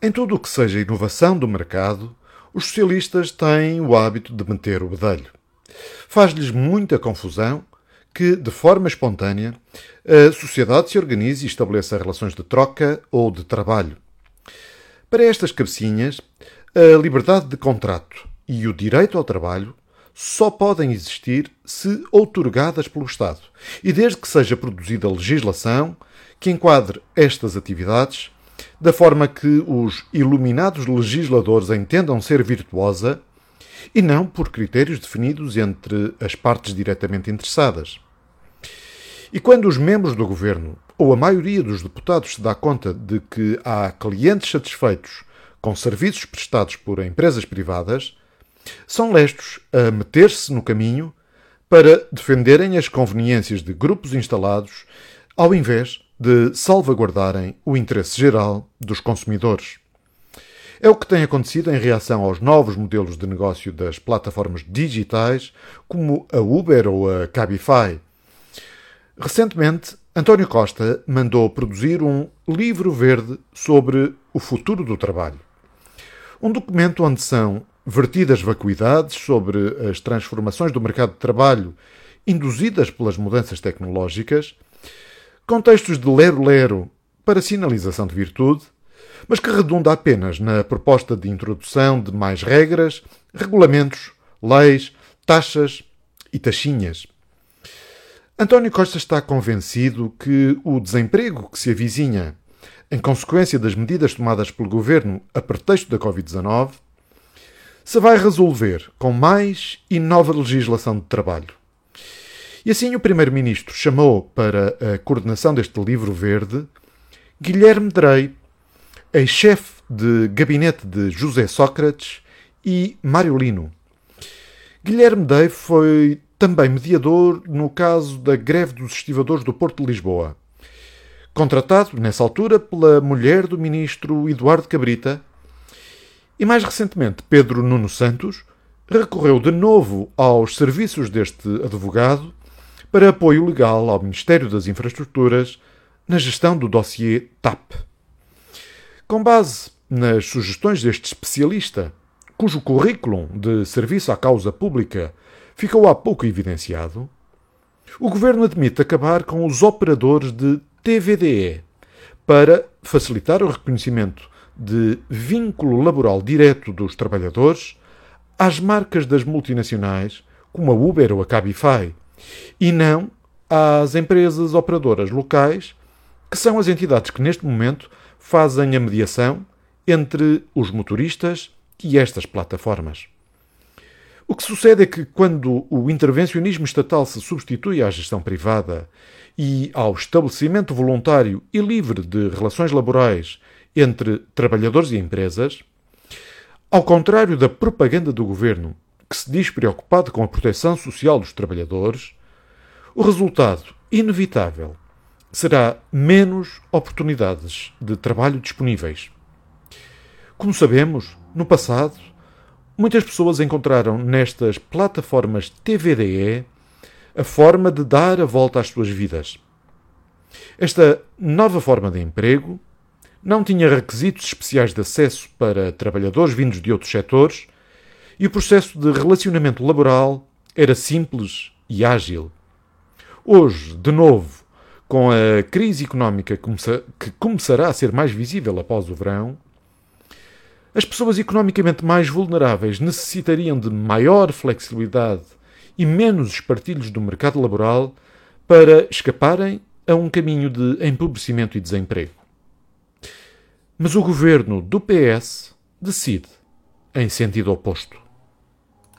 Em tudo o que seja inovação do mercado, os socialistas têm o hábito de meter o bedelho. Faz-lhes muita confusão que, de forma espontânea, a sociedade se organize e estabeleça relações de troca ou de trabalho. Para estas cabecinhas, a liberdade de contrato e o direito ao trabalho só podem existir se outorgadas pelo Estado e desde que seja produzida legislação que enquadre estas atividades da forma que os iluminados legisladores entendam ser virtuosa e não por critérios definidos entre as partes diretamente interessadas. E quando os membros do governo ou a maioria dos deputados se dá conta de que há clientes satisfeitos com serviços prestados por empresas privadas, são lestos a meter-se no caminho para defenderem as conveniências de grupos instalados, ao invés de salvaguardarem o interesse geral dos consumidores. É o que tem acontecido em reação aos novos modelos de negócio das plataformas digitais, como a Uber ou a Cabify. Recentemente, António Costa mandou produzir um livro verde sobre o futuro do trabalho. Um documento onde são vertidas vacuidades sobre as transformações do mercado de trabalho induzidas pelas mudanças tecnológicas contextos de lero-lero para sinalização de virtude, mas que redunda apenas na proposta de introdução de mais regras, regulamentos, leis, taxas e taxinhas. António Costa está convencido que o desemprego que se avizinha, em consequência das medidas tomadas pelo governo a pretexto da Covid-19, se vai resolver com mais e nova legislação de trabalho. E assim o Primeiro-Ministro chamou para a coordenação deste livro verde Guilherme Drey, ex-chefe de gabinete de José Sócrates e Mário Lino. Guilherme Drey foi também mediador no caso da greve dos estivadores do Porto de Lisboa. Contratado, nessa altura, pela mulher do ministro Eduardo Cabrita, e mais recentemente Pedro Nuno Santos recorreu de novo aos serviços deste advogado para apoio legal ao Ministério das Infraestruturas na gestão do dossiê TAP. Com base nas sugestões deste especialista, cujo currículo de serviço à causa pública ficou há pouco evidenciado, o governo admite acabar com os operadores de TVDE para facilitar o reconhecimento de vínculo laboral direto dos trabalhadores às marcas das multinacionais, como a Uber ou a Cabify, e não às empresas operadoras locais, que são as entidades que neste momento fazem a mediação entre os motoristas e estas plataformas. O que sucede é que, quando o intervencionismo estatal se substitui à gestão privada e ao estabelecimento voluntário e livre de relações laborais entre trabalhadores e empresas, ao contrário da propaganda do governo que se diz preocupado com a proteção social dos trabalhadores, o resultado inevitável será menos oportunidades de trabalho disponíveis. Como sabemos, no passado, muitas pessoas encontraram nestas plataformas TVDE a forma de dar a volta às suas vidas. Esta nova forma de emprego não tinha requisitos especiais de acesso para trabalhadores vindos de outros setores e o processo de relacionamento laboral era simples e ágil. Hoje, de novo, com a crise económica que começará a ser mais visível após o verão, as pessoas economicamente mais vulneráveis necessitariam de maior flexibilidade e menos espartilhos do mercado laboral para escaparem a um caminho de empobrecimento e desemprego. Mas o governo do PS decide em sentido oposto.